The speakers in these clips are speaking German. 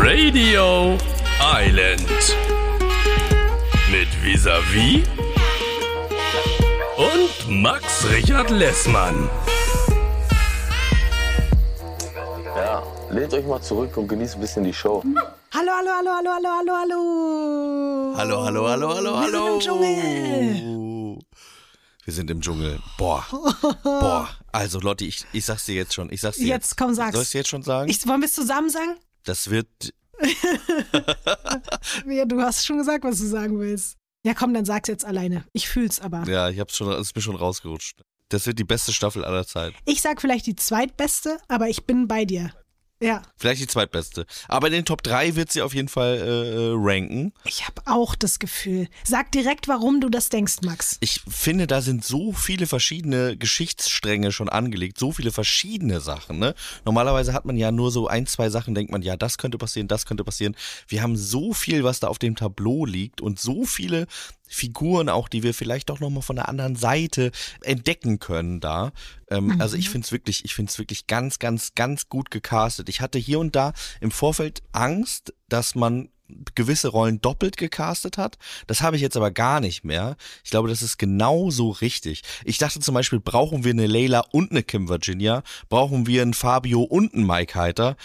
Radio Island. Mit Visavi und Max Richard Lessmann. Ja, lehnt euch mal zurück und genießt ein bisschen die Show. Hallo, hallo, hallo, hallo, hallo, hallo, hallo. Hallo, hallo, hallo, hallo, Wir hallo. sind im Dschungel. Wir sind im Dschungel. Boah. Boah. Also Lotti, ich, ich sag's dir jetzt schon. Ich sag's dir Jetzt, komm, sag's. Soll dir jetzt schon sagen? Ich, wollen wir es zusammen sagen? das wird. Ja, du hast schon gesagt, was du sagen willst. Ja, komm, dann sag's jetzt alleine. Ich fühl's aber. Ja, ich hab's schon, es ist mir schon rausgerutscht. Das wird die beste Staffel aller Zeit. Ich sag vielleicht die zweitbeste, aber ich bin bei dir. Ja, Vielleicht die zweitbeste. Aber in den Top 3 wird sie auf jeden Fall äh, äh, ranken. ich habe auch das Gefühl. Sag direkt, warum du das denkst, Max. Ich finde, da sind so viele verschiedene Geschichtsstränge schon angelegt, so viele verschiedene Sachen. Ne? Normalerweise hat man ja nur so ein, zwei Sachen, denkt man, ja, das könnte passieren, das könnte passieren. Wir haben so viel, was da auf dem Tableau liegt und so viele Figuren auch, die wir vielleicht doch nochmal von der anderen Seite entdecken können da. Ähm, Also ich finde es wirklich, ich finde es wirklich ganz, ganz, ganz gut gecastet. Ich hatte hier und da im Vorfeld Angst, dass man gewisse Rollen doppelt gecastet hat. Das habe ich jetzt aber gar nicht mehr. Ich glaube, das ist genauso richtig. Ich dachte zum Beispiel, brauchen wir eine Layla und eine Kim Virginia? Brauchen wir einen Fabio und einen Mike Heiter?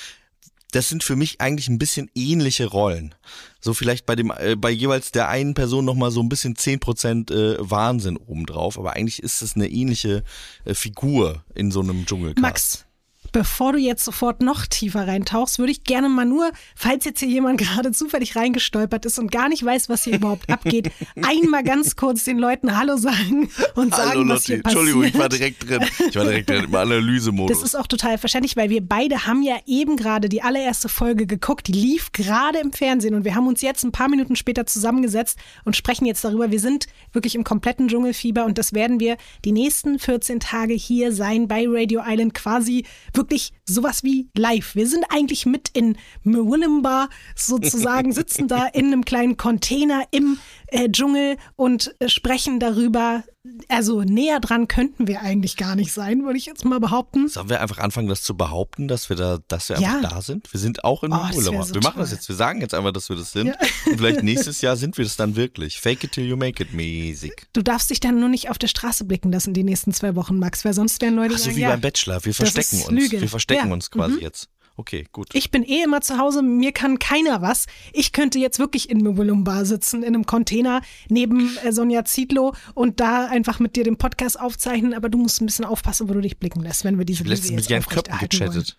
Das sind für mich eigentlich ein bisschen ähnliche Rollen. So vielleicht bei dem, äh, bei jeweils der einen Person nochmal so ein bisschen 10% äh, Wahnsinn obendrauf, aber eigentlich ist es eine ähnliche äh, Figur in so einem Dschungelcast. Max, bevor du jetzt sofort noch tiefer reintauchst, würde ich gerne mal nur, falls jetzt hier jemand gerade zufällig reingestolpert ist und gar nicht weiß, was hier überhaupt abgeht, einmal ganz kurz den Leuten Hallo sagen und sagen, Hallo was Lotti, hier passiert. Entschuldigung, ich war direkt drin. Ich war direkt drin im Analysemodus. Das ist auch total verständlich, weil wir beide haben ja eben gerade die allererste Folge geguckt. Die lief gerade im Fernsehen und wir haben uns jetzt ein paar Minuten später zusammengesetzt und sprechen jetzt darüber. Wir sind wirklich im kompletten Dschungelfieber und das werden wir die nächsten 14 Tage hier sein bei Radio Island quasi wirklich sowas wie live. Wir sind eigentlich mit in Mwillimba sozusagen, sitzen da in einem kleinen Container im äh, Dschungel und äh, sprechen darüber. Also näher dran könnten wir eigentlich gar nicht sein, würde ich jetzt mal behaupten. Sollen wir einfach anfangen, das zu behaupten, dass wir da, dass wir Ja. einfach da sind? Wir sind auch in Oh, das Urlaub. so wir machen das toll. jetzt. Wir sagen jetzt einfach, dass wir das sind. Und vielleicht nächstes Jahr sind wir das dann wirklich. Fake it till you make it mäßig. Du darfst dich dann nur nicht auf der Straße blicken lassen die nächsten zwei Wochen, Max, weil sonst werden Leute Ach so sagen, wie ja, beim Bachelor. Wir das verstecken uns. Lüge. Wir verstecken Ja. uns quasi Mhm. jetzt. Okay, gut. Ich bin eh immer zu Hause, mir kann keiner was. Ich könnte jetzt wirklich in Mwilumba sitzen, in einem Container neben äh, Sonja Zietlow und da einfach mit dir den Podcast aufzeichnen, aber du musst ein bisschen aufpassen, wo du dich blicken lässt, wenn wir diese ich habe letztens Liebe mit jetzt Jan Köppen gechattet.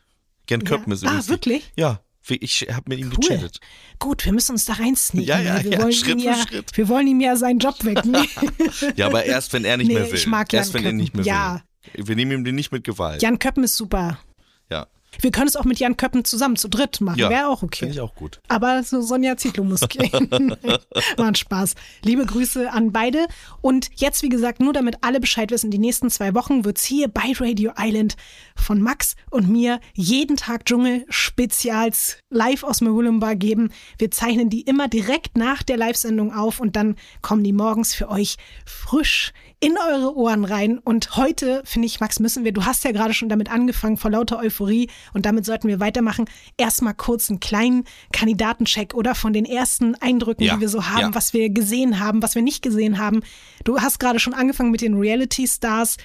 Jan Ja? Köppen ist Ah, übrigens. wirklich? Ja, ich habe mit ihm Cool. gechattet. Gut, wir müssen uns da reinsneaken. Ja, ja, wir ja, wollen Schritt ihm für ja, Schritt. Wir wollen ihm ja seinen Job wegnehmen. Ja, aber erst, wenn er nicht Nee, mehr will. ich mag Jan erst, wenn er Köppen. nicht mehr Ja. will. Wir nehmen ihm den nicht mit Gewalt. Jan Köppen ist super. Ja, Wir können es auch mit Jan Köppen zusammen zu dritt machen. ja. Wäre auch okay. Finde ich auch gut. Aber so Sonja Zietlow muss gehen. War ein Spaß. Liebe Grüße an beide. Und jetzt, wie gesagt, nur damit alle Bescheid wissen, die nächsten zwei Wochen wird's hier bei Radio Island von Max und mir jeden Tag Dschungel-Spezials live aus Mehulumba geben. Wir zeichnen die immer direkt nach der Live-Sendung auf und dann kommen die morgens für euch frisch in eure Ohren rein. Und heute, finde ich, Max, müssen wir, du hast ja gerade schon damit angefangen, vor lauter Euphorie und damit sollten wir weitermachen. Erstmal kurz einen kleinen Kandidatencheck oder von den ersten Eindrücken, Ja, die wir so haben, ja. was wir gesehen haben, was wir nicht gesehen haben. Du hast gerade schon angefangen mit den Reality-Stars.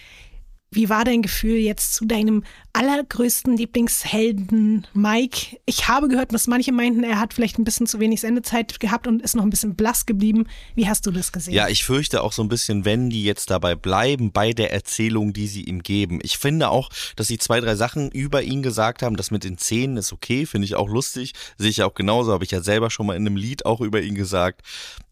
Wie war dein Gefühl jetzt zu deinem allergrößten Lieblingshelden Mike? Ich habe gehört, dass manche meinten, er hat vielleicht ein bisschen zu wenig Sendezeit gehabt und ist noch ein bisschen blass geblieben. Wie hast du das gesehen? Ja, ich fürchte auch so ein bisschen, wenn die jetzt dabei bleiben bei der Erzählung, die sie ihm geben. Ich finde auch, dass sie zwei, drei Sachen über ihn gesagt haben. Das mit den Zähnen ist okay, finde ich auch lustig. Sehe ich ja auch genauso, habe ich ja selber schon mal in einem Lied auch über ihn gesagt.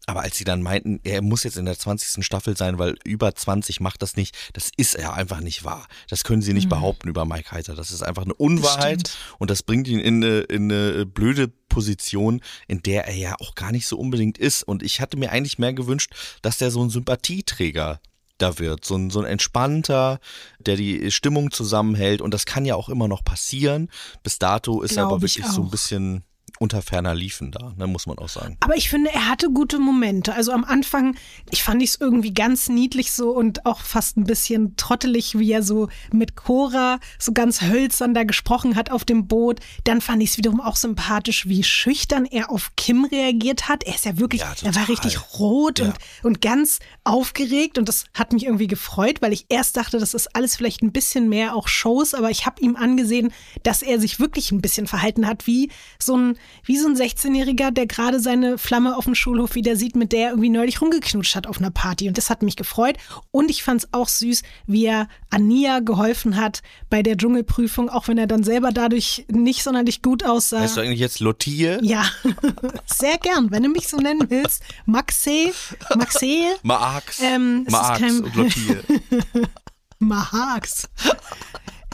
Aber als sie dann meinten, er muss jetzt in der 20. Staffel sein, weil über 20 macht das nicht, das ist ja einfach nicht wahr. Das können sie nicht behaupten über Mike Heiter. Das ist einfach eine Unwahrheit stimmt. und das bringt ihn in eine, in eine blöde Position, in der er ja auch gar nicht so unbedingt ist. Und ich hatte mir eigentlich mehr gewünscht, dass der so ein Sympathieträger da wird. So ein, so ein entspannter, der die Stimmung zusammenhält. Und das kann ja auch immer noch passieren. Bis dato ist er Glaub aber ich wirklich so ein bisschen unter ferner liefen da, ne, muss man auch sagen. Aber ich finde, er hatte gute Momente. Also am Anfang, ich fand es irgendwie ganz niedlich so und auch fast ein bisschen trottelig, wie er so mit Cora so ganz hölzern da gesprochen hat auf dem Boot. Dann fand ich es wiederum auch sympathisch, wie schüchtern er auf Kim reagiert hat. Er ist ja wirklich, Ja, er war richtig rot Ja. und, und ganz aufgeregt und das hat mich irgendwie gefreut, weil ich erst dachte, das ist alles vielleicht ein bisschen mehr auch Shows, aber ich habe ihm angesehen, dass er sich wirklich ein bisschen verhalten hat wie so ein wie so ein 16-Jähriger, der gerade seine Flamme auf dem Schulhof wieder sieht, mit der er irgendwie neulich rumgeknutscht hat auf einer Party und das hat mich gefreut und ich fand es auch süß, wie er Ania geholfen hat bei der Dschungelprüfung, auch wenn er dann selber dadurch nicht sonderlich gut aussah. Heißt du eigentlich jetzt Lotie? ja, sehr gern, wenn du mich so nennen willst. Maxe, Maxe, Maax. Ähm, Maax kein- und Lotie. Mahax.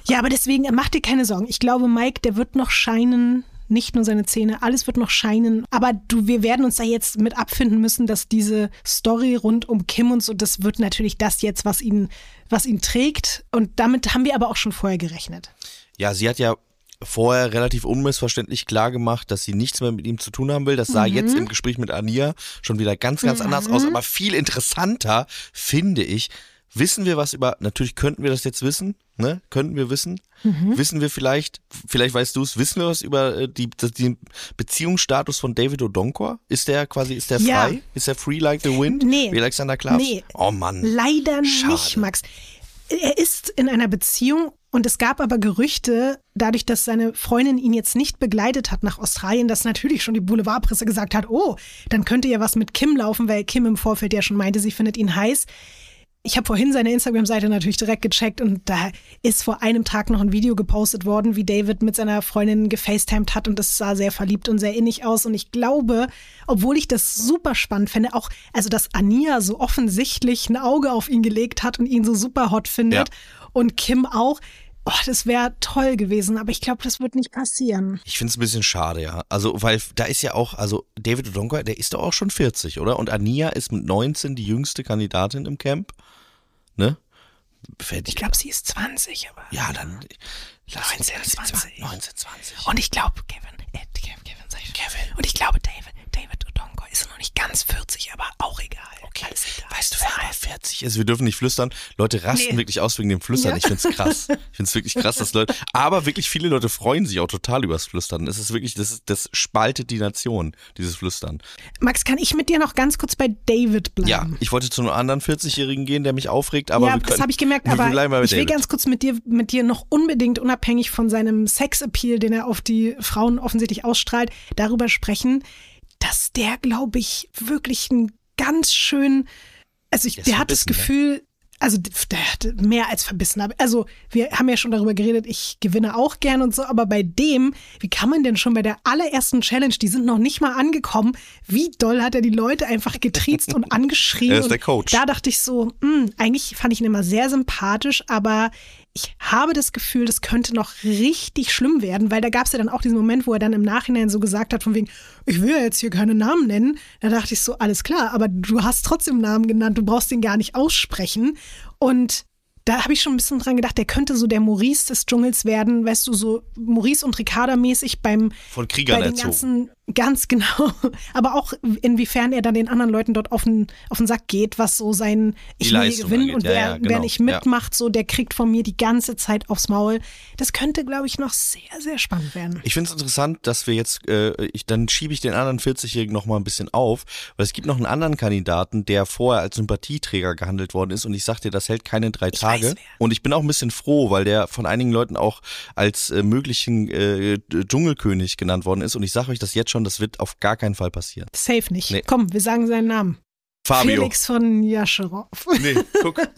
Ja, aber deswegen, mach dir keine Sorgen. Ich glaube, Mike, der wird noch scheinen. Nicht nur seine Zähne, alles wird noch scheinen. Aber du, wir werden uns da jetzt mit abfinden müssen, dass diese Story rund um Kim und so, das wird natürlich das jetzt, was ihn, was ihn trägt. Und damit haben wir aber auch schon vorher gerechnet. Ja, sie hat ja vorher relativ unmissverständlich klar gemacht, dass sie nichts mehr mit ihm zu tun haben will. Das sah Mhm. jetzt im Gespräch mit Ania schon wieder ganz, ganz anders aus. Aber viel interessanter finde ich, wissen wir was über, natürlich könnten wir das jetzt wissen, ne? Könnten wir wissen. Mhm. Wissen wir vielleicht, vielleicht weißt du es, wissen wir was über äh, die, den Beziehungsstatus von David Odonkor? Ist der quasi, ist der Ja. frei? Ist der free like the wind? Nee. Wie Alexander Klaas? Nee. Oh Mann. Leider Schade. nicht, Max. Er ist in einer Beziehung und es gab aber Gerüchte, dadurch, dass seine Freundin ihn jetzt nicht begleitet hat nach Australien, dass natürlich schon die Boulevardpresse gesagt hat, oh, dann könnte ja was mit Kim laufen, weil Kim im Vorfeld ja schon meinte, sie findet ihn heiß. Ich habe vorhin seine Instagram-Seite natürlich direkt gecheckt und da ist vor einem Tag noch ein Video gepostet worden, wie David mit seiner Freundin gefacetimed hat und das sah sehr verliebt und sehr innig aus. Und ich glaube, obwohl ich das super spannend finde, auch, also dass Ania so offensichtlich ein Auge auf ihn gelegt hat und ihn so super hot findet und Kim auch, oh, das wäre toll gewesen, aber ich glaube, das wird nicht passieren. Ich finde es ein bisschen schade, ja. Also, weil da ist ja auch, also David Odonkor, der ist doch auch schon 40, oder? Und Ania ist mit 19 die jüngste Kandidatin im Camp. Ne? Fällt Ich glaube, sie ist 20, aber. Ja, dann. Lass 19, lass sie 20. 19, 20. Und ich glaube, Kevin, äh, Kevin, Kevin, sag ich Kevin. Und ich glaube, David, noch nicht ganz 40, aber auch egal. Okay. Alles egal. Weißt du, wer aber 40 ist? Wir dürfen nicht flüstern. Leute rasten Nee. wirklich aus wegen dem Flüstern. Ja. Ich find's krass. Ich find's wirklich krass, dass Leute, aber wirklich viele Leute freuen sich auch total übers Flüstern. Es ist wirklich, das, das spaltet die Nation, dieses Flüstern. Max, kann ich mit dir noch ganz kurz bei David bleiben? Ja, ich wollte zu einem anderen 40-Jährigen gehen, der mich aufregt, aber ja, wir können, das habe ich gemerkt, aber ich will David. ganz kurz mit dir, mit dir noch unbedingt unabhängig von seinem Sexappeal, den er auf die Frauen offensichtlich ausstrahlt, darüber sprechen, dass der, glaube ich, wirklich ein ganz schön, also ich, Der hat das ne? Gefühl, also mehr als verbissen. Also wir haben ja schon darüber geredet, ich gewinne auch gern und so, aber bei dem, wie kann man denn schon bei der allerersten Challenge, die sind noch nicht mal angekommen, wie doll hat er die Leute einfach getriezt und angeschrien. Er ist der Coach. Da dachte ich so, mh, eigentlich fand ich ihn immer sehr sympathisch, aber ich habe das Gefühl, das könnte noch richtig schlimm werden, weil da gab es ja dann auch diesen Moment, wo er dann im Nachhinein so gesagt hat, von wegen, ich will ja jetzt hier keine Namen nennen. Da dachte ich so, alles klar, aber du hast trotzdem Namen genannt, du brauchst den gar nicht aussprechen. Und da habe ich schon ein bisschen dran gedacht, der könnte so der Maurice des Dschungels werden, weißt du, so Maurice und Ricarda mäßig beim Von Kriegern bei den erzogen. ganzen, ganz genau, aber auch inwiefern er dann den anderen Leuten dort auf den, auf den Sack geht, was so sein Ich will gewinnen und Ja, wer, ja, genau. wer nicht mitmacht, so der kriegt von mir die ganze Zeit aufs Maul. Das könnte, glaube ich, noch sehr, sehr spannend werden. Ich finde es interessant, dass wir jetzt, äh, ich, dann schiebe ich den anderen 40-Jährigen noch mal ein bisschen auf, weil es gibt noch einen anderen Kandidaten, der vorher als Sympathieträger gehandelt worden ist und ich sag dir, das hält keine drei Tage. weiß, und ich bin auch ein bisschen froh, weil der von einigen Leuten auch als äh, möglichen äh, Dschungelkönig genannt worden ist und ich sage euch das jetzt schon, das wird auf gar keinen Fall passieren. Safe nicht. Nee. Komm, wir sagen seinen Namen. Fabio. Felix von Jascherow. Nee, guck,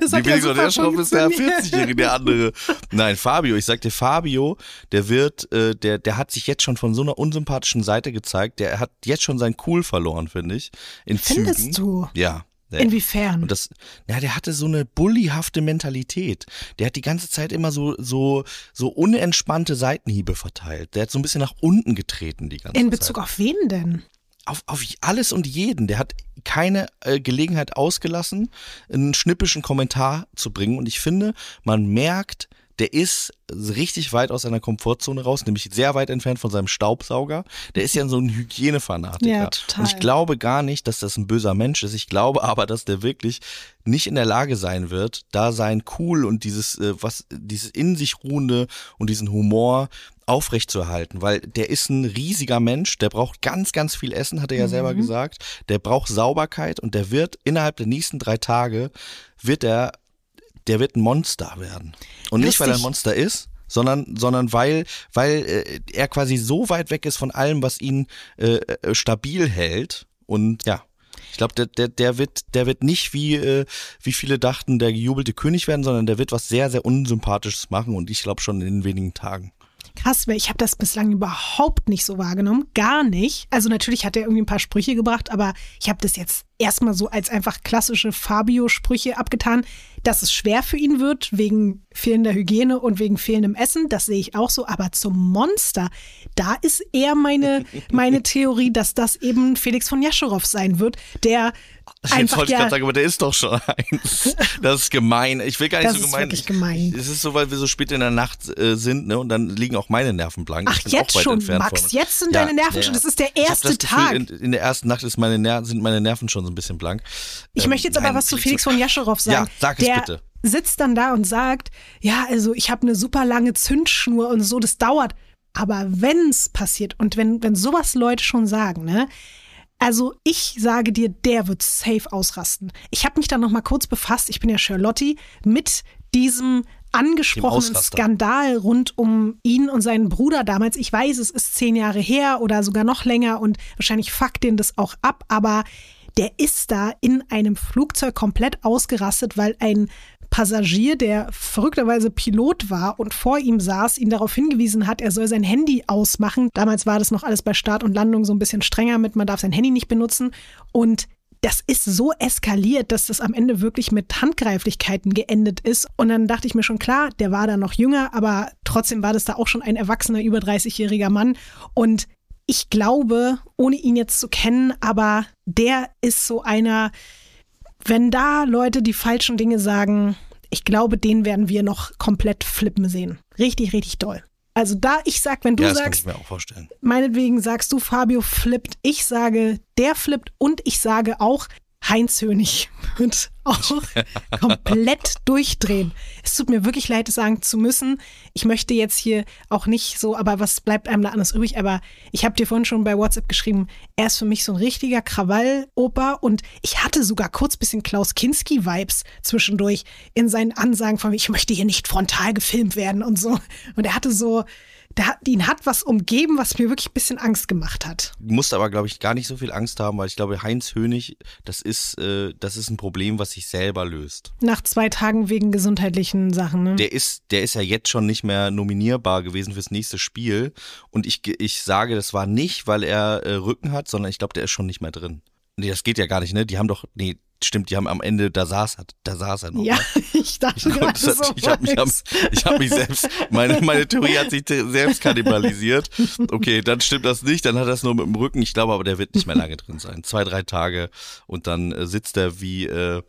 Das die Felix von Schraub ist der funktioniert. 40-Jährige, der andere. Nein, Fabio, ich sag dir, Fabio, der wird, äh, der, der hat sich jetzt schon von so einer unsympathischen Seite gezeigt, der hat jetzt schon sein Cool verloren, finde ich. In Findest Zügen. du? Ja. Der- Inwiefern? Und das, ja, der hatte so eine bullyhafte Mentalität. Der hat die ganze Zeit immer so, so, so unentspannte Seitenhiebe verteilt. Der hat so ein bisschen nach unten getreten die ganze In Zeit Bezug auf wen denn? auf, auf alles und jeden. Der hat keine äh, Gelegenheit ausgelassen, einen schnippischen Kommentar zu bringen. Und ich finde, man merkt, der ist richtig weit aus seiner Komfortzone raus, nämlich sehr weit entfernt von seinem Staubsauger. Der ist ja so ein Hygienefanatiker. Ja, total. Und ich glaube gar nicht, dass das ein böser Mensch ist. Ich glaube aber, dass der wirklich nicht in der Lage sein wird, da sein Cool und dieses, äh, was, dieses in sich ruhende und diesen Humor aufrechtzuerhalten, weil der ist ein riesiger Mensch, der braucht ganz, ganz viel Essen, hat er ja selber gesagt. Der braucht Sauberkeit und der wird innerhalb der nächsten drei Tage wird er, der wird ein Monster werden. Und nicht, weil er ein Lustig. Monster ist, sondern, sondern weil, weil äh, er quasi so weit weg ist von allem, was ihn äh, äh, stabil hält. Und ja, ich glaube, der, der, der wird, der wird nicht wie, äh, wie viele dachten, der gejubelte König werden, sondern der wird was sehr, sehr Unsympathisches machen und ich glaube schon in wenigen Tagen. Krass, weil ich habe das bislang überhaupt nicht so wahrgenommen. Gar nicht. Also natürlich hat er irgendwie ein paar Sprüche gebracht, aber ich habe das jetzt erstmal so als einfach klassische Fabio-Sprüche abgetan, dass es schwer für ihn wird, wegen fehlender Hygiene und wegen fehlendem Essen. Das sehe ich auch so. Aber zum Monster, da ist eher meine, meine Theorie, dass das eben Felix von Jascherow sein wird, der Jetzt einfach wollte ich ja, gerade sagen, aber der ist doch schon eins. Das ist gemein. Ich will gar nicht Das so ist gemein. wirklich gemein. Es ist so, weil wir so spät in der Nacht äh, sind, ne? Und dann liegen auch meine Nerven blank. Ach, jetzt schon, Max, von- jetzt sind deine Nerven schon- das ist der erste das Gefühl, Tag. In, in der ersten Nacht ist meine sind meine Nerven schon so ein bisschen blank. Ich Ähm, möchte jetzt aber nein, was zu Felix von Jascherow sagen. Ja, sag es der bitte. sitzt dann da und sagt, ja, also ich habe eine super lange Zündschnur und so, das dauert. Aber wenn's passiert und wenn, wenn sowas Leute schon sagen, ne? Also ich sage dir, der wird safe ausrasten. Ich habe mich dann noch mal kurz befasst, ich bin ja Charlotte, mit diesem angesprochenen. Skandal rund um ihn und seinen Bruder damals. Ich weiß, es ist zehn Jahre her oder sogar noch länger und wahrscheinlich fuckt den das auch ab, aber der ist da in einem Flugzeug komplett ausgerastet, weil ein Passagier, der verrückterweise Pilot war und vor ihm saß, ihn darauf hingewiesen hat, er soll sein Handy ausmachen. Damals war das noch alles bei Start und Landung so ein bisschen strenger mit, man darf sein Handy nicht benutzen. Und das ist so eskaliert, dass das am Ende wirklich mit Handgreiflichkeiten geendet ist. Und dann dachte ich mir schon, klar, der war da noch jünger, aber trotzdem war das da auch schon ein erwachsener, über 30-jähriger Mann. Und ich glaube, ohne ihn jetzt zu kennen, aber der ist so einer, wenn da Leute die falschen Dinge sagen, ich glaube, den werden wir noch komplett flippen sehen. Richtig, richtig doll. Also da ich sag, wenn du ja, das kann sagst, ich mir auch vorstellen. meinetwegen sagst du, Fabio flippt, ich sage, der flippt und ich sage auch, Heinz Hönig wird auch komplett durchdrehen. Es tut mir wirklich leid, es sagen zu müssen. Ich möchte jetzt hier auch nicht so, aber was bleibt einem da anders übrig? Aber ich habe dir vorhin schon bei WhatsApp geschrieben, er ist für mich so ein richtiger Krawall-Opa und ich hatte sogar kurz bisschen Klaus Kinski-Vibes zwischendurch in seinen Ansagen von, ich möchte hier nicht frontal gefilmt werden und so. Und er hatte so, der hat, ihn hat was umgeben, was mir wirklich ein bisschen Angst gemacht hat. Du musst aber, glaube ich, gar nicht so viel Angst haben, weil ich glaube, Heinz Hönig, das ist, äh, das ist ein Problem, was sich selber löst. Nach zwei Tagen wegen gesundheitlichen Sachen, ne? Der ist, der ist ja jetzt schon nicht mehr nominierbar gewesen fürs nächste Spiel. Und ich, ich sage, das war nicht, weil er äh, Rücken hat, sondern ich glaube, der ist schon nicht mehr drin. Nee, das geht ja gar nicht, ne? Die haben doch, nee, stimmt, die haben am Ende, da saß er, da saß er noch. ja, ne? ich dachte Ich, gerade so. ich habe mich, ich hab mich selbst, meine, meine Theorie hat sich selbst kannibalisiert. Okay, dann stimmt das nicht, dann hat er es nur mit dem Rücken. Ich glaube aber, der wird nicht mehr lange drin sein. Zwei, drei Tage und dann äh, sitzt er wie äh,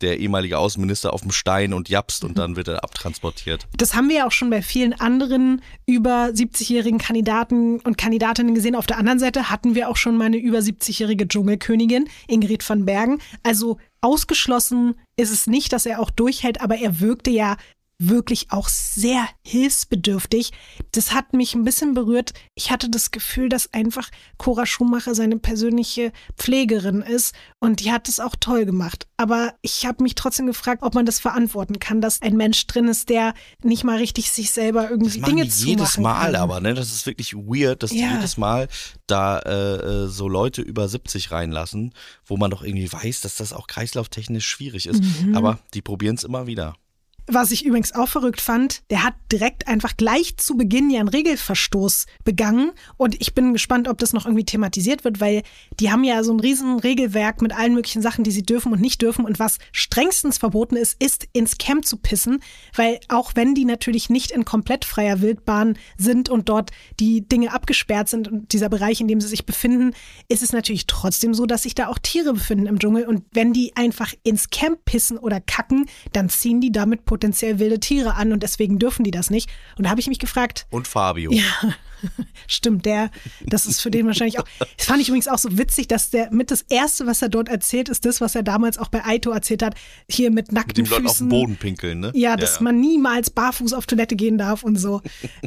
der ehemalige Außenminister auf dem Stein und japst und dann wird er abtransportiert. Das haben wir ja auch schon bei vielen anderen über 70-jährigen Kandidaten und Kandidatinnen gesehen. Auf der anderen Seite hatten wir auch schon mal eine über 70-jährige Dschungelkönigin, Ingrid van Bergen. Also ausgeschlossen ist es nicht, dass er auch durchhält, aber er wirkte ja wirklich auch sehr hilfsbedürftig. Das hat mich ein bisschen berührt. Ich hatte das Gefühl, dass einfach Cora Schumacher seine persönliche Pflegerin ist und die hat es auch toll gemacht. Aber ich habe mich trotzdem gefragt, ob man das verantworten kann, dass ein Mensch drin ist, der nicht mal richtig sich selber irgendwie Das Dinge die jedes zumachen Mal kann. aber, ne? Das ist wirklich weird, dass die Ja. jedes Mal da äh, äh, so Leute über 70 reinlassen, wo man doch irgendwie weiß, dass das auch kreislauftechnisch schwierig ist. Mhm. Aber die probieren es immer wieder. Was ich übrigens auch verrückt fand, der hat direkt einfach gleich zu Beginn ja einen Regelverstoß begangen. Und ich bin gespannt, ob das noch irgendwie thematisiert wird, weil die haben ja so ein riesen Regelwerk mit allen möglichen Sachen, die sie dürfen und nicht dürfen. Und was strengstens verboten ist, ist ins Camp zu pissen, weil auch wenn die natürlich nicht in komplett freier Wildbahn sind und dort die Dinge abgesperrt sind und dieser Bereich, in dem sie sich befinden, ist es natürlich trotzdem so, dass sich da auch Tiere befinden im Dschungel. Und wenn die einfach ins Camp pissen oder kacken, dann ziehen die damit potenziell wilde Tiere an und deswegen dürfen die das nicht. Und da habe ich mich gefragt, Und Fabio. ja, stimmt, der, das ist für den wahrscheinlich auch. Das fand ich übrigens auch so witzig, dass der mit das Erste, was er dort erzählt, ist das, was er damals auch bei Aito erzählt hat, hier mit Mit nackten dem Leuten auf den Füßen. Boden pinkeln, ne? Ja, dass man niemals barfuß auf Toilette gehen darf und so.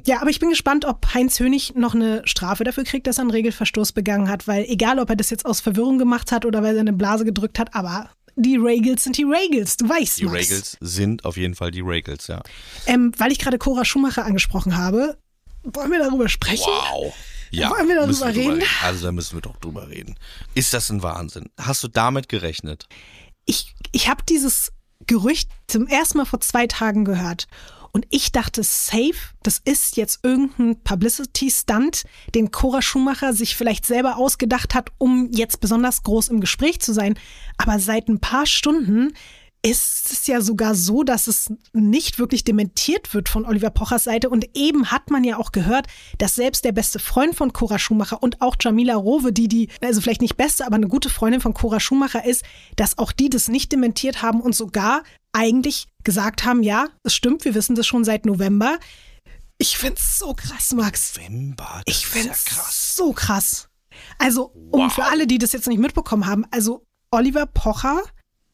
Ja, aber ich bin gespannt, ob Heinz Hönig noch eine Strafe dafür kriegt, dass er einen Regelverstoß begangen hat, weil egal, ob er das jetzt aus Verwirrung gemacht hat oder weil er eine Blase gedrückt hat, aber die Regels sind die Regels, du weißt Die Max. Regels sind auf jeden Fall die Regels, ja. Ähm, weil ich gerade Cora Schumacher angesprochen habe, wollen wir darüber sprechen? Wow. Ja, Wollen wir darüber müssen reden? Also da müssen wir doch drüber reden. Ist das ein Wahnsinn? Hast du damit gerechnet? ich, ich habe dieses Gerücht zum ersten Mal vor zwei Tagen gehört. Und ich dachte, safe, das ist jetzt irgendein Publicity-Stunt, den Cora Schumacher sich vielleicht selber ausgedacht hat, um jetzt besonders groß im Gespräch zu sein. Aber seit ein paar Stunden ist es ja sogar so, dass es nicht wirklich dementiert wird von Oliver Pochers Seite. Und eben hat man ja auch gehört, dass selbst der beste Freund von Cora Schumacher und auch Jamila Rowe, die die, also vielleicht nicht beste, aber eine gute Freundin von Cora Schumacher ist, dass auch die das nicht dementiert haben und sogar eigentlich gesagt haben, ja, es stimmt, wir wissen das schon seit November. Ich find's so krass, Max. November, Ich ist ja find's krass. so krass. Also, um Wow. für alle, die das jetzt nicht mitbekommen haben, also Oliver Pocher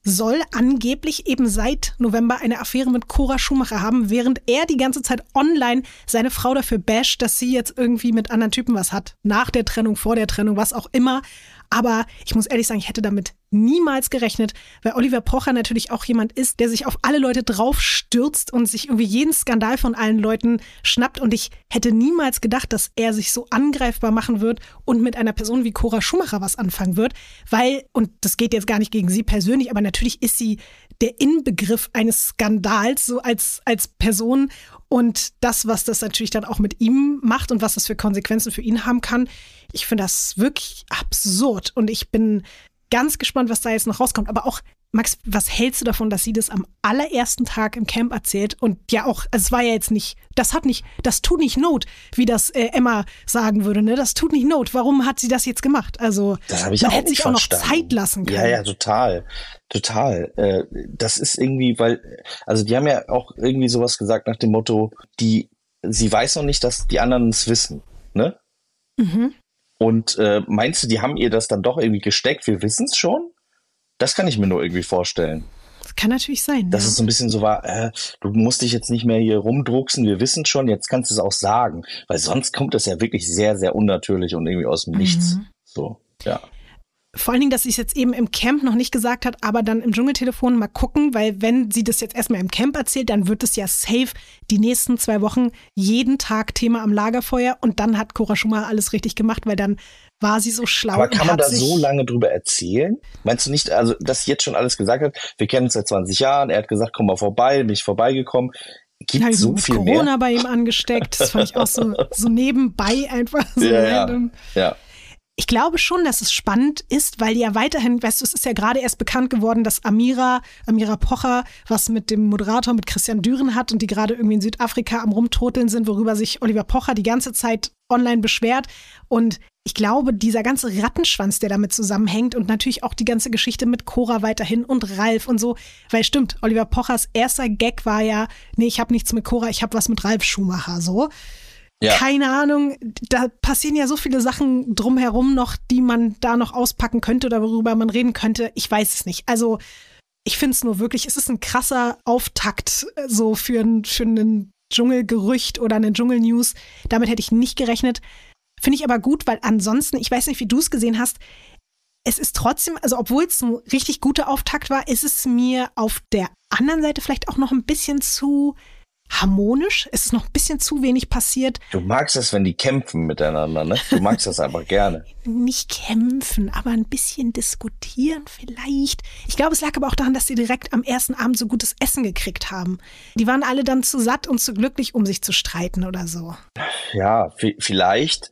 soll angeblich eben seit November eine Affäre mit Cora Schumacher haben, während er die ganze Zeit online seine Frau dafür basht, dass sie jetzt irgendwie mit anderen Typen was hat. Nach der Trennung, vor der Trennung, was auch immer. Aber ich muss ehrlich sagen, ich hätte damit niemals gerechnet, weil Oliver Pocher natürlich auch jemand ist, der sich auf alle Leute draufstürzt und sich irgendwie jeden Skandal von allen Leuten schnappt. Und ich hätte niemals gedacht, dass er sich so angreifbar machen wird und mit einer Person wie Cora Schumacher was anfangen wird. Weil, und das geht jetzt gar nicht gegen sie persönlich, aber natürlich ist sie der Inbegriff eines Skandals, so als, als Person. Und das, was das natürlich dann auch mit ihm macht und was das für Konsequenzen für ihn haben kann, ich finde das wirklich absurd. Und ich bin ganz gespannt, was da jetzt noch rauskommt. Aber auch, Max, was hältst du davon, dass sie das am allerersten Tag im Camp erzählt? Und ja auch, also es war ja jetzt nicht, das hat nicht, das tut nicht Not, wie das äh, Emma sagen würde, ne? Das tut nicht Not. Warum hat sie das jetzt gemacht? Also, Das habe ich man auch hätte sich auch noch. Zeit lassen können. Ja, ja, total. Total. Äh, das ist irgendwie, weil, also die haben ja auch irgendwie sowas gesagt nach dem Motto, die, sie weiß noch nicht, dass die anderen es wissen, ne? Mhm. Und äh, meinst du, die haben ihr das dann doch irgendwie gesteckt? Wir wissen es schon? Das kann ich mir nur irgendwie vorstellen. Das kann natürlich sein. Dass ja. es so ein bisschen so war, äh, du musst dich jetzt nicht mehr hier rumdrucksen, wir wissen schon, jetzt kannst du es auch sagen. Weil sonst kommt das ja wirklich sehr, sehr unnatürlich und irgendwie aus dem Nichts. Mhm. So, ja. Vor allen Dingen, dass sie es jetzt eben im Camp noch nicht gesagt hat, aber dann im Dschungeltelefon mal gucken, weil wenn sie das jetzt erstmal im Camp erzählt, dann wird es ja safe die nächsten zwei Wochen jeden Tag Thema am Lagerfeuer und dann hat Cora Schumacher alles richtig gemacht, weil dann war sie so schlau. Aber kann man da so lange drüber erzählen? Meinst du nicht, also, dass sie jetzt schon alles gesagt hat? Wir kennen uns seit 20 Jahren. Er hat gesagt, komm mal vorbei, bin ich vorbeigekommen. Gibt Ja, so viel Corona mehr? bei ihm angesteckt. Das fand ich auch so, so nebenbei einfach so Ja, ja. random. Ja. Ich glaube schon, dass es spannend ist, weil ja weiterhin, weißt du, es ist ja gerade erst bekannt geworden, dass Amira, Amira Pocher, was mit dem Moderator, mit Christian Düren hat und die gerade irgendwie in Südafrika am Rumtoteln sind, worüber sich Oliver Pocher die ganze Zeit online beschwert. Und ich glaube, dieser ganze Rattenschwanz, der damit zusammenhängt und natürlich auch die ganze Geschichte mit Cora weiterhin und Ralf und so, weil stimmt, Oliver Pochers erster Gag war ja, nee, ich habe nichts mit Cora, ich habe was mit Ralf Schumacher, so. Ja. Keine Ahnung, da passieren ja so viele Sachen drumherum noch, die man da noch auspacken könnte oder worüber man reden könnte. Ich weiß es nicht. Also ich finde es nur wirklich, es ist ein krasser Auftakt äh, so für, ein, für Dschungelgerücht oder eine Dschungelnews. Damit hätte ich nicht gerechnet. Finde ich aber gut, weil ansonsten, ich weiß nicht, wie du es gesehen hast, es ist trotzdem, also obwohl es ein richtig guter Auftakt war, ist es mir auf der anderen Seite vielleicht auch noch ein bisschen zu harmonisch. Es ist noch ein bisschen zu wenig passiert. Du magst es, wenn die kämpfen miteinander, ne? Du magst das einfach gerne. Nicht kämpfen, aber ein bisschen diskutieren vielleicht. Ich glaube, es lag aber auch daran, dass sie direkt am ersten Abend so gutes Essen gekriegt haben. Die waren alle dann zu satt und zu glücklich, um sich zu streiten oder so. Ja, vi- vielleicht.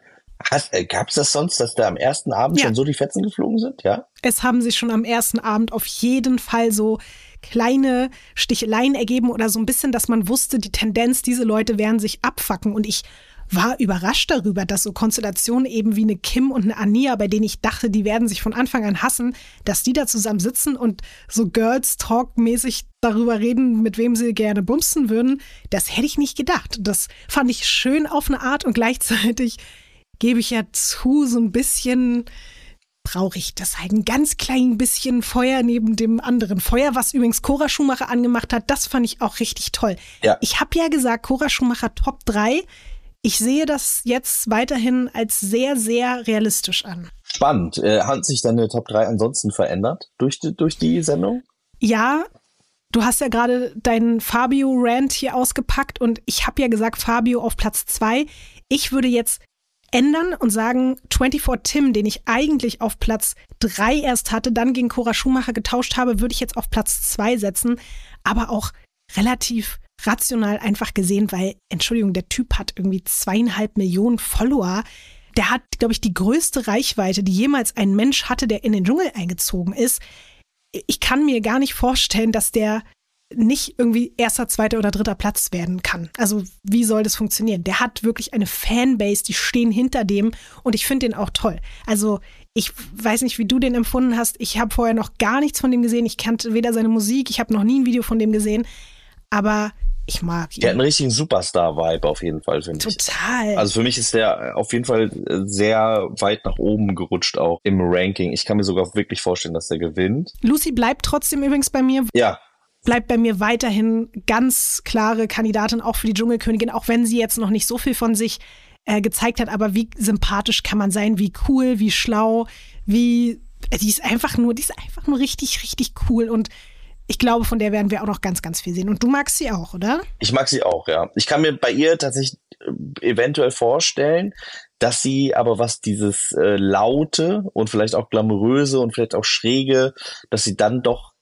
Äh, Gab es das sonst, dass da am ersten Abend Ja. schon so die Fetzen geflogen sind? Ja? Es haben sich schon am ersten Abend auf jeden Fall so kleine Sticheleien ergeben oder so ein bisschen, dass man wusste, die Tendenz, diese Leute werden sich abfacken. Und ich war überrascht darüber, dass so Konstellationen eben wie eine Kim und eine Ania, bei denen ich dachte, die werden sich von Anfang an hassen, dass die da zusammen sitzen und so Girls Talk mäßig darüber reden, mit wem sie gerne bumsen würden. Das hätte ich nicht gedacht. Das fand ich schön auf eine Art und gleichzeitig gebe ich ja zu, so ein bisschen brauche ich das halt ein ganz klein bisschen Feuer neben dem anderen Feuer, was übrigens Cora Schumacher angemacht hat. Das fand ich auch richtig toll. Ja. Ich habe ja gesagt, Cora Schumacher Top 3. Ich sehe das jetzt weiterhin als sehr, sehr realistisch an. Spannend. Äh, hat sich deine Top 3 ansonsten verändert durch die, durch die Sendung? Ja, du hast ja gerade deinen Fabio-Rant hier ausgepackt und ich habe ja gesagt, Fabio auf Platz 2. Ich würde jetzt ändern und sagen, 24 Tim, den ich eigentlich auf Platz 3 erst hatte, dann gegen Cora Schumacher getauscht habe, würde ich jetzt auf Platz 2 setzen. Aber auch relativ rational einfach gesehen, weil, Entschuldigung, der Typ hat irgendwie zweieinhalb Millionen Follower. Der hat, glaube ich, die größte Reichweite, die jemals ein Mensch hatte, der in den Dschungel eingezogen ist. Ich kann mir gar nicht vorstellen, dass der nicht irgendwie erster, zweiter oder dritter Platz werden kann. Also wie soll das funktionieren? Der hat wirklich eine Fanbase, die stehen hinter dem und ich finde den auch toll. Also ich weiß nicht, wie du den empfunden hast. Ich habe vorher noch gar nichts von dem gesehen. Ich kannte weder seine Musik, ich habe noch nie ein Video von dem gesehen, aber ich mag ihn. Der hat einen richtigen Superstar-Vibe auf jeden Fall, finde ich. Total. Also für mich ist der auf jeden Fall sehr weit nach oben gerutscht auch im Ranking. Ich kann mir sogar wirklich vorstellen, dass der gewinnt. Lucy bleibt trotzdem übrigens bei mir. Ja, bleibt bei mir weiterhin ganz klare Kandidatin auch für die Dschungelkönigin, auch wenn sie jetzt noch nicht so viel von sich äh, gezeigt hat. Aber wie sympathisch kann man sein, wie cool, wie schlau, wie die ist einfach nur, die ist einfach nur richtig, richtig cool und ich glaube, von der werden wir auch noch ganz, ganz viel sehen. Und du magst sie auch, oder? Ich mag sie auch, ja. Ich kann mir bei ihr tatsächlich äh, eventuell vorstellen, dass sie aber was dieses äh, laute und vielleicht auch glamouröse und vielleicht auch schräge, dass sie dann doch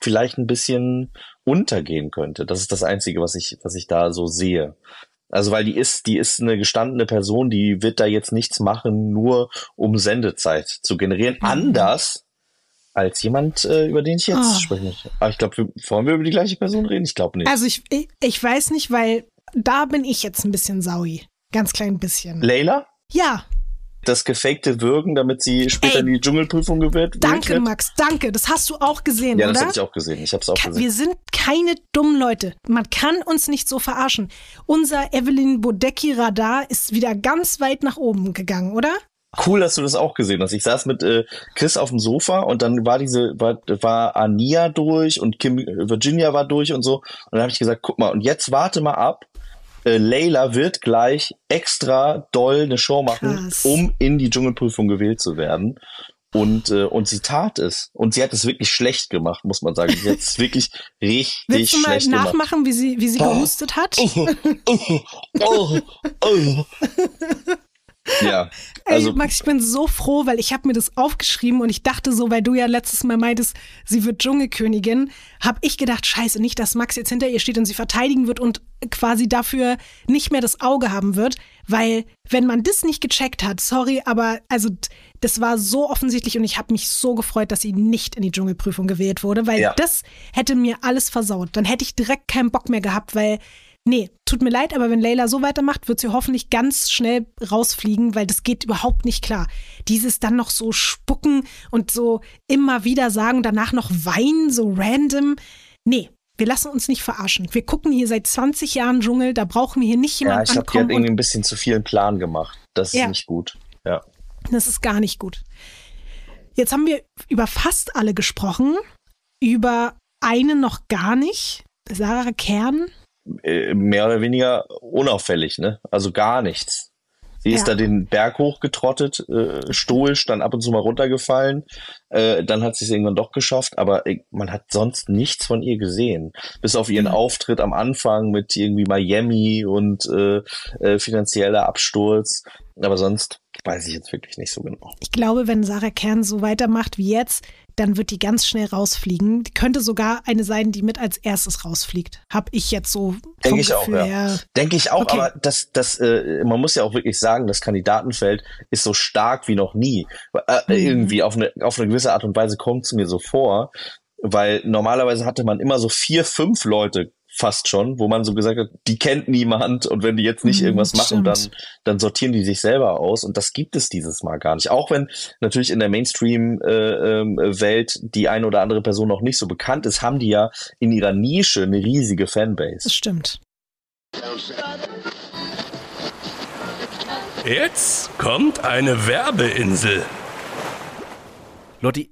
vielleicht ein bisschen untergehen könnte. Das ist das Einzige, was ich, was ich da so sehe. Also weil die ist, die ist eine gestandene Person, die wird da jetzt nichts machen, nur um Sendezeit zu generieren. Mhm. Anders als jemand, äh, über den ich jetzt oh. spreche. Aber ich glaube, wollen wir über die gleiche Person reden? Ich glaube nicht. Also ich, ich, ich weiß nicht, weil da bin ich jetzt ein bisschen saui. Ganz klein bisschen. Leila? Ja das gefakte Würgen, damit sie später Ey, in die Dschungelprüfung gewählt wird. Danke, Max, danke. Das hast du auch gesehen, ja, oder? Ja, das habe ich auch gesehen. Ich habe es auch gesehen. Wir sind keine dummen Leute. Man kann uns nicht so verarschen. Unser Evelyn Bodecki-Radar ist wieder ganz weit nach oben gegangen, oder? Cool, dass du das auch gesehen hast. Ich saß mit äh, Chris auf dem Sofa und dann war diese, war, war Ania durch und Kim Virginia war durch und so. Und dann habe ich gesagt, guck mal, und jetzt warte mal ab, äh, Layla wird gleich extra doll eine Show machen, Krass. um in die Dschungelprüfung gewählt zu werden. Und, äh, und sie tat es. Und sie hat es wirklich schlecht gemacht, muss man sagen. Sie hat es wirklich richtig Willst du mal schlecht nachmachen, gemacht. wie sie, wie sie gehustet hat? oh, oh. Ja. Also, Ey, Max, ich bin so froh, weil ich habe mir das aufgeschrieben und ich dachte so, weil du ja letztes Mal meintest, sie wird Dschungelkönigin, habe ich gedacht, scheiße, nicht, dass Max jetzt hinter ihr steht und sie verteidigen wird und quasi dafür nicht mehr das Auge haben wird, weil wenn man das nicht gecheckt hat, sorry, aber also das war so offensichtlich und ich habe mich so gefreut, dass sie nicht in die Dschungelprüfung gewählt wurde, weil ja. das hätte mir alles versaut. Dann hätte ich direkt keinen Bock mehr gehabt, weil Nee, tut mir leid, aber wenn Leila so weitermacht, wird sie hoffentlich ganz schnell rausfliegen, weil das geht überhaupt nicht klar. Dieses dann noch so spucken und so immer wieder sagen, danach noch weinen, so random. Nee, wir lassen uns nicht verarschen. Wir gucken hier seit 20 Jahren Dschungel, da brauchen wir hier nicht jemanden. Ja, ich glaube, die hat irgendwie ein bisschen zu vielen Plan gemacht. Das ist ja. nicht gut. Ja. Das ist gar nicht gut. Jetzt haben wir über fast alle gesprochen, über eine noch gar nicht. Sarah Kern, mehr oder weniger unauffällig, ne? Also gar nichts. Sie ja. ist da den Berg hochgetrottet, äh, stoisch, dann ab und zu mal runtergefallen. Äh, dann hat sie es irgendwann doch geschafft, aber äh, man hat sonst nichts von ihr gesehen. Bis auf ihren mhm. Auftritt am Anfang mit irgendwie Miami und äh, äh, finanzieller Absturz. Aber sonst weiß ich jetzt wirklich nicht so genau. Ich glaube, wenn Sarah Kern so weitermacht wie jetzt, dann wird die ganz schnell rausfliegen. Die könnte sogar eine sein, die mit als erstes rausfliegt. Hab ich jetzt so. Denke ich auch, ja. Denke ich auch, okay. aber das, das, äh, man muss ja auch wirklich sagen, das Kandidatenfeld ist so stark wie noch nie. Äh, mhm. Irgendwie auf eine, auf eine gewisse Art und Weise kommt es mir so vor, weil normalerweise hatte man immer so vier, fünf Leute fast schon, wo man so gesagt hat, die kennt niemand und wenn die jetzt nicht Mhm, irgendwas machen, dann, dann sortieren die sich selber aus und das gibt es dieses Mal gar nicht. Auch wenn natürlich in der Mainstream-Welt die eine oder andere Person noch nicht so bekannt ist, haben die ja in ihrer Nische eine riesige Fanbase. Das stimmt. Jetzt kommt eine Werbeinsel. Lotti,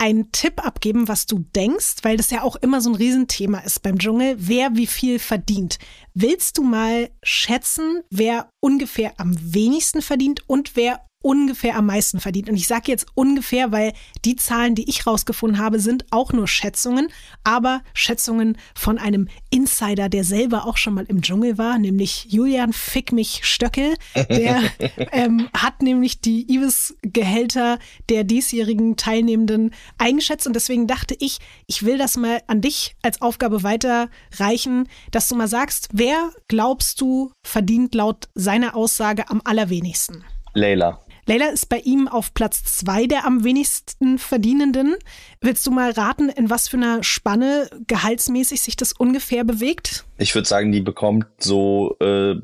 einen Tipp abgeben, was du denkst, weil das ja auch immer so ein Riesenthema ist beim Dschungel, wer wie viel verdient. Willst du mal schätzen, wer ungefähr am wenigsten verdient und wer ungefähr am meisten verdient? Und ich sage jetzt ungefähr, weil die Zahlen, die ich rausgefunden habe, sind auch nur Schätzungen, aber Schätzungen von einem Insider, der selber auch schon mal im Dschungel war, nämlich Julian Fick mich Stöckel. Der ähm, hat nämlich die Ibis-Gehälter der diesjährigen Teilnehmenden eingeschätzt und deswegen dachte ich, ich will das mal an dich als Aufgabe weiterreichen, dass du mal sagst, wer glaubst du verdient laut seiner Aussage am allerwenigsten? Leila. Leila ist bei ihm auf Platz zwei der am wenigsten Verdienenden. Willst du mal raten, in was für einer Spanne gehaltsmäßig sich das ungefähr bewegt? Ich würde sagen, die bekommt so, äh,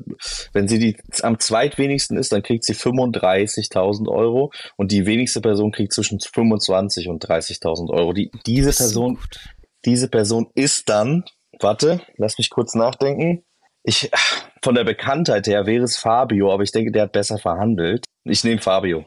wenn sie die am zweitwenigsten ist, dann kriegt sie 35.000 Euro und die wenigste Person kriegt zwischen 25 und 30.000 Euro. Die, diese Person, diese Person ist dann, warte, lass mich kurz nachdenken. Ich, von der Bekanntheit her wäre es Fabio, aber ich denke, der hat besser verhandelt. Ich nehme Fabio.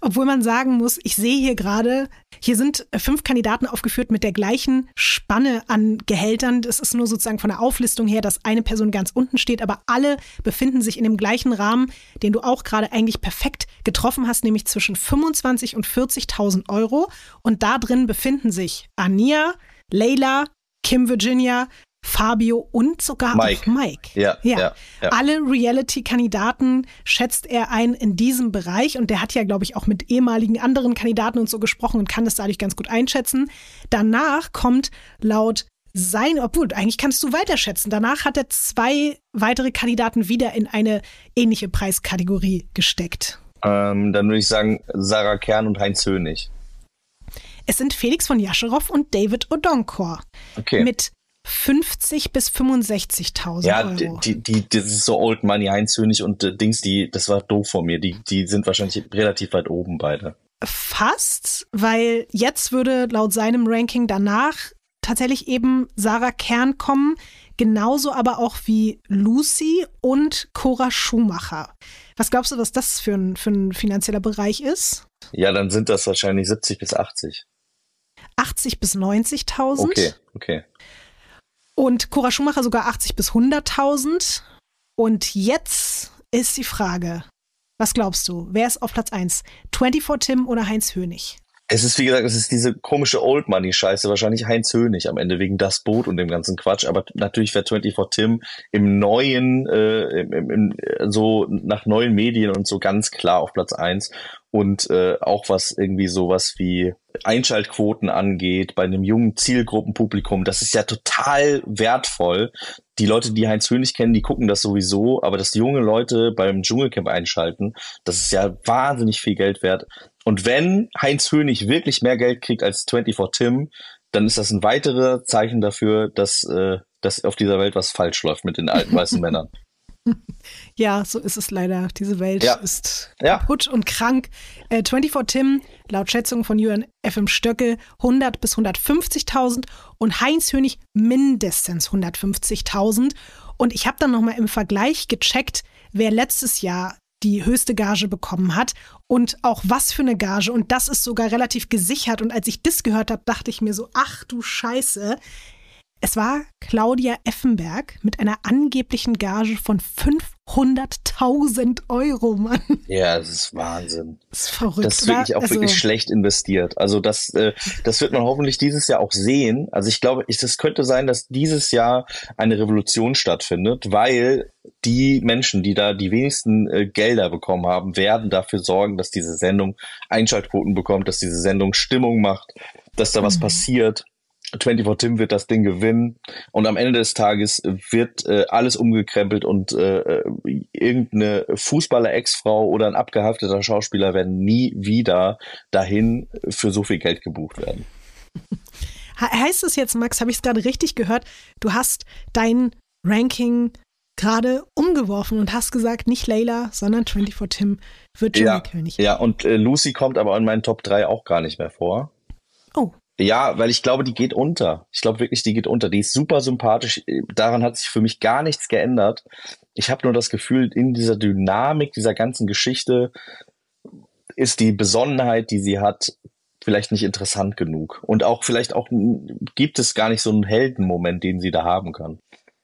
Obwohl man sagen muss, ich sehe hier gerade, hier sind fünf Kandidaten aufgeführt mit der gleichen Spanne an Gehältern. Das ist nur sozusagen von der Auflistung her, dass eine Person ganz unten steht, aber alle befinden sich in dem gleichen Rahmen, den du auch gerade eigentlich perfekt getroffen hast, nämlich zwischen 25 und 40.000 Euro. Und da drin befinden sich Ania, Leila, Kim Virginia, Fabio und sogar Mike. auch Mike. Ja, ja. ja, ja. Alle Reality-Kandidaten schätzt er ein in diesem Bereich und der hat ja, glaube ich, auch mit ehemaligen anderen Kandidaten und so gesprochen und kann das dadurch ganz gut einschätzen. Danach kommt laut sein, obwohl eigentlich kannst du weiter schätzen. Danach hat er zwei weitere Kandidaten wieder in eine ähnliche Preiskategorie gesteckt. Ähm, dann würde ich sagen, Sarah Kern und Heinz Hönig. Es sind Felix von Jascherow und David Odonkor Okay. mit 50 bis 65.000 ja, Euro. die, die, das ist so Old Money, Heinz Hönig und äh, Dings, die, das war doof von mir. Die, die sind wahrscheinlich relativ weit oben beide. Fast, weil jetzt würde laut seinem Ranking danach tatsächlich eben Sarah Kern kommen, genauso aber auch wie Lucy und Cora Schumacher. Was glaubst du, was das für ein, für ein finanzieller Bereich ist? Ja, dann sind das wahrscheinlich 70 bis 80. 80 bis 90.000 Okay, okay. Und Cora Schumacher sogar 80 bis 100.000. Und jetzt ist die Frage, was glaubst du, wer ist auf Platz 1? 24 Tim oder Heinz Hönig? Es ist, wie gesagt, es ist diese komische Old Money Scheiße. Wahrscheinlich Heinz Hönig am Ende wegen das Boot und dem ganzen Quatsch. Aber natürlich wäre 24 Tim im neuen, äh, im, im, im, so nach neuen Medien und so ganz klar auf Platz eins Und äh, auch was irgendwie sowas wie Einschaltquoten angeht bei einem jungen Zielgruppenpublikum. Das ist ja total wertvoll. Die Leute, die Heinz Hönig kennen, die gucken das sowieso. Aber dass junge Leute beim Dschungelcamp einschalten, das ist ja wahnsinnig viel Geld wert. Und wenn Heinz Hönig wirklich mehr Geld kriegt als 24 Tim, dann ist das ein weiteres Zeichen dafür, dass, äh, dass auf dieser Welt was falsch läuft mit den alten weißen Männern. Ja, so ist es leider. Diese Welt Ja. ist Ja. kaputt und krank. Äh, 24 Tim, laut Schätzung von Jürgen FM Stöcke, 100 bis 150.000 und Heinz Hönig mindestens 150.000. Und ich habe dann nochmal im Vergleich gecheckt, wer letztes Jahr die höchste Gage bekommen hat und auch was für eine Gage. Und das ist sogar relativ gesichert. Und als ich das gehört habe, dachte ich mir so, ach du Scheiße. Es war Claudia Effenberg mit einer angeblichen Gage von 500.000 Euro, Mann. Ja, das ist Wahnsinn. Das ist verrückt. Das ist wirklich auch Also, wirklich schlecht investiert. Also das, äh, das wird man hoffentlich dieses Jahr auch sehen. Also ich glaube, ich, es könnte sein, dass dieses Jahr eine Revolution stattfindet, weil die Menschen, die da die wenigsten äh, Gelder bekommen haben, werden dafür sorgen, dass diese Sendung Einschaltquoten bekommt, dass diese Sendung Stimmung macht, dass da was Mhm. passiert. 24 Tim wird das Ding gewinnen und am Ende des Tages wird äh, alles umgekrempelt und äh, äh, irgendeine Fußballer-Ex-Frau oder ein abgehafteter Schauspieler werden nie wieder dahin für so viel Geld gebucht werden. he- heißt es jetzt, Max, habe ich es gerade richtig gehört? Du hast dein Ranking gerade umgeworfen und hast gesagt, nicht Layla, sondern 24 Tim wird Ja, Dschungelkönig. ja, und äh, Lucy kommt aber in meinen Top 3 auch gar nicht mehr vor. Ja, weil ich glaube, die geht unter. Ich glaube wirklich, die geht unter. Die ist super sympathisch. Daran hat sich für mich gar nichts geändert. Ich habe nur das Gefühl, in dieser Dynamik dieser ganzen Geschichte ist die Besonnenheit, die sie hat, vielleicht nicht interessant genug. Und auch vielleicht auch gibt es gar nicht so einen Heldenmoment, den sie da haben kann.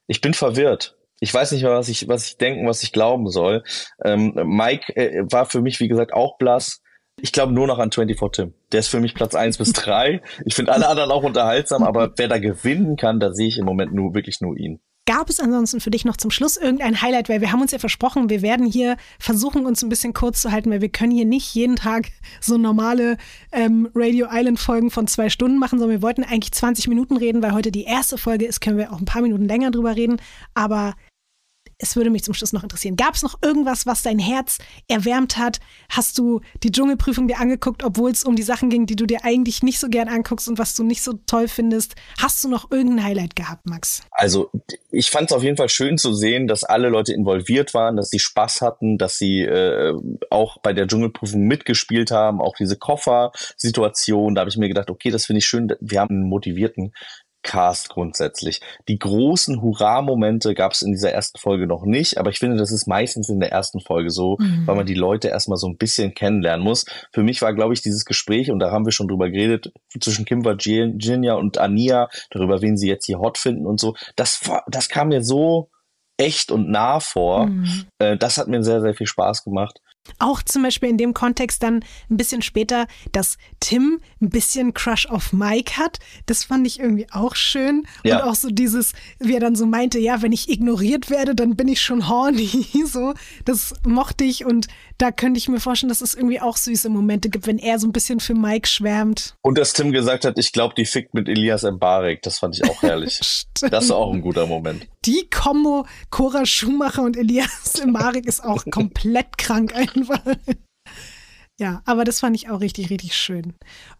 Ich bin verwirrt. Ich weiß nicht mehr, was ich, was ich denken, was ich glauben soll. Ähm, Mike äh, war für mich, wie gesagt, auch blass. Ich glaube nur noch an 24 Tim. Der ist für mich Platz 1 bis 3. Ich finde alle anderen auch unterhaltsam, aber wer da gewinnen kann, da sehe ich im Moment nur wirklich nur ihn. Gab es ansonsten für dich noch zum Schluss irgendein Highlight? Weil wir haben uns ja versprochen, wir werden hier versuchen, uns ein bisschen kurz zu halten, weil wir können hier nicht jeden Tag so normale ähm, Radio Island Folgen von zwei Stunden machen, sondern wir wollten eigentlich 20 Minuten reden, weil heute die erste Folge ist, können wir auch ein paar Minuten länger drüber reden. Aber es würde mich zum Schluss noch interessieren. Gab es noch irgendwas, was dein Herz erwärmt hat? Hast du die Dschungelprüfung dir angeguckt, obwohl es um die Sachen ging, die du dir eigentlich nicht so gern anguckst und was du nicht so toll findest? Hast du noch irgendein Highlight gehabt, Max? Also ich fand es auf jeden Fall schön zu sehen, dass alle Leute involviert waren, dass sie Spaß hatten, dass sie äh, auch bei der Dschungelprüfung mitgespielt haben, auch diese Koffer-Situation. Da habe ich mir gedacht, okay, das finde ich schön. Wir haben einen motivierten Cast grundsätzlich. Die großen Hurra-Momente gab es in dieser ersten Folge noch nicht, aber ich finde, das ist meistens in der ersten Folge so, Mhm. weil man die Leute erstmal so ein bisschen kennenlernen muss. Für mich war, glaube ich, dieses Gespräch, und da haben wir schon drüber geredet, zwischen Kim Virginia und Ania, darüber, wen sie jetzt hier hot finden und so, das, war, das kam mir so echt und nah vor. Mhm. Äh, das hat mir sehr, sehr viel Spaß gemacht. Auch zum Beispiel in dem Kontext dann ein bisschen später, dass Tim ein bisschen Crush auf Mike hat. Das fand ich irgendwie auch schön. Ja. Und auch so dieses, wie er dann so meinte, ja, wenn ich ignoriert werde, dann bin ich schon horny. So, das mochte ich und da könnte ich mir vorstellen, dass es irgendwie auch süße Momente gibt, wenn er so ein bisschen für Mike schwärmt. Und dass Tim gesagt hat, ich glaube, die fickt mit Elias Mbarek. Das fand ich auch herrlich. Das ist auch ein guter Moment. Die Kombo Cora Schumacher und Elias Mbarek ist auch komplett krank einfach. Ja, aber das fand ich auch richtig, richtig schön.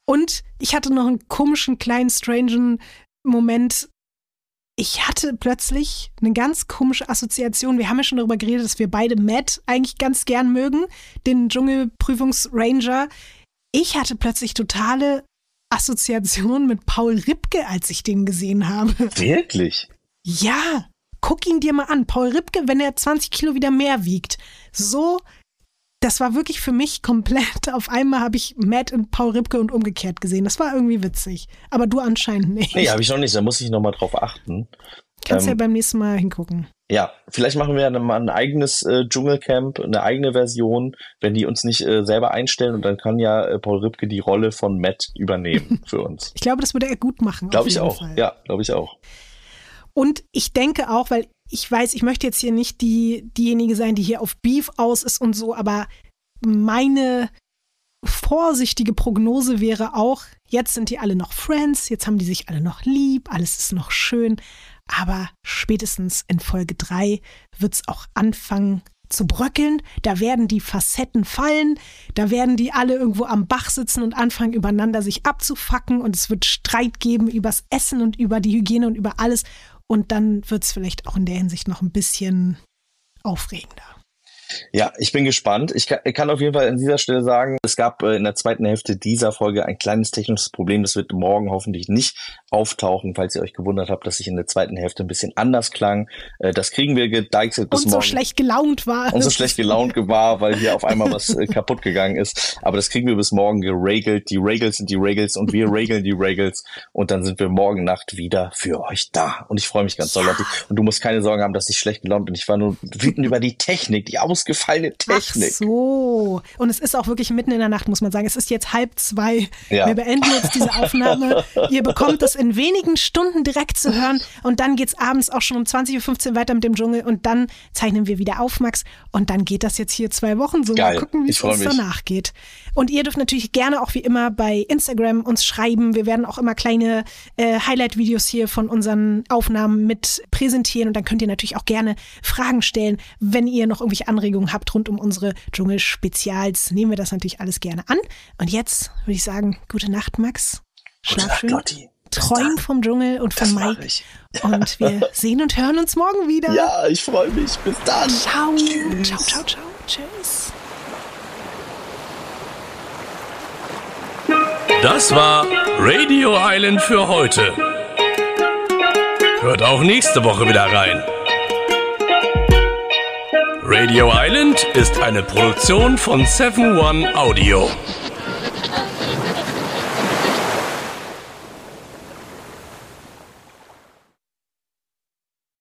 Und ich hatte noch einen komischen, kleinen, strangen Moment. Ich hatte plötzlich eine ganz komische Assoziation. Wir haben ja schon darüber geredet, dass wir beide Matt eigentlich ganz gern mögen, den Dschungelprüfungsranger. Ich hatte plötzlich totale Assoziation mit Paul Ripke, als ich den gesehen habe. Wirklich? Ja, guck ihn dir mal an. Paul Ripke, wenn er 20 Kilo wieder mehr wiegt. So, das war wirklich für mich komplett. Auf einmal habe ich Matt und Paul Ripke und umgekehrt gesehen. Das war irgendwie witzig. Aber du anscheinend nicht. Nee, habe ich noch nicht. Da muss ich noch mal drauf achten. Kannst ja ähm, beim nächsten Mal hingucken. Ja, vielleicht machen wir dann mal ein eigenes äh, Dschungelcamp, eine eigene Version, wenn die uns nicht äh, selber einstellen und dann kann ja äh, Paul Ripke die Rolle von Matt übernehmen für uns. Ich glaube, das würde er gut machen. Glaube ich auch. Fall. Ja, glaube ich auch. Und ich denke auch, weil ich weiß, ich möchte jetzt hier nicht die, diejenige sein, die hier auf Beef aus ist und so, aber meine vorsichtige Prognose wäre auch, jetzt sind die alle noch Friends, jetzt haben die sich alle noch lieb, alles ist noch schön, aber spätestens in Folge 3 wird es auch anfangen zu bröckeln, da werden die Facetten fallen, da werden die alle irgendwo am Bach sitzen und anfangen übereinander sich abzufacken und es wird Streit geben übers Essen und über die Hygiene und über alles und dann wird es vielleicht auch in der Hinsicht noch ein bisschen aufregender. Ja, ich bin gespannt. Ich kann, ich kann auf jeden Fall an dieser Stelle sagen, es gab äh, in der zweiten Hälfte dieser Folge ein kleines technisches Problem. Das wird morgen hoffentlich nicht auftauchen, falls ihr euch gewundert habt, dass ich in der zweiten Hälfte ein bisschen anders klang. Äh, das kriegen wir gedeichselt bis Und so morgen. schlecht gelaunt war. und so schlecht gelaunt war, weil hier auf einmal was äh, kaputt gegangen ist. Aber das kriegen wir bis morgen geregelt. Die Regels sind die Regels und wir regeln die Regels. Und dann sind wir morgen Nacht wieder für euch da. Und ich freue mich ganz doll. Lotti. Und du musst keine Sorgen haben, dass ich schlecht gelaunt bin. Ich war nur wütend über die Technik, die ausgefallene Ach Technik. so. Und es ist auch wirklich mitten in der Nacht, muss man sagen. Es ist jetzt halb zwei. Ja. Wir beenden jetzt diese Aufnahme. Ihr bekommt es in wenigen Stunden direkt zu hören. Und dann geht's abends auch schon um 20.15 Uhr weiter mit dem Dschungel. Und dann zeichnen wir wieder auf, Max. Und dann geht das jetzt hier zwei Wochen so. Geil. Mal gucken, wie es uns mich. danach geht. Und ihr dürft natürlich gerne auch wie immer bei Instagram uns schreiben. Wir werden auch immer kleine äh, Highlight-Videos hier von unseren Aufnahmen mit präsentieren. Und dann könnt ihr natürlich auch gerne Fragen stellen, wenn ihr noch irgendwelche Anregungen habt rund um unsere Dschungel-Spezials. Nehmen wir das natürlich alles gerne an. Und jetzt würde ich sagen, gute Nacht, Max. Schlaf Nacht, schön. Lotti. Träum vom Dschungel und von Mike. ich. Und wir sehen und hören uns morgen wieder. Ja, ich freue mich. Bis dann. Ciao. Tschüss. Ciao, ciao, ciao. Tschüss. Das war Radio Island für heute. Hört auch nächste Woche wieder rein. Radio Island ist eine Produktion von 7 One Audio.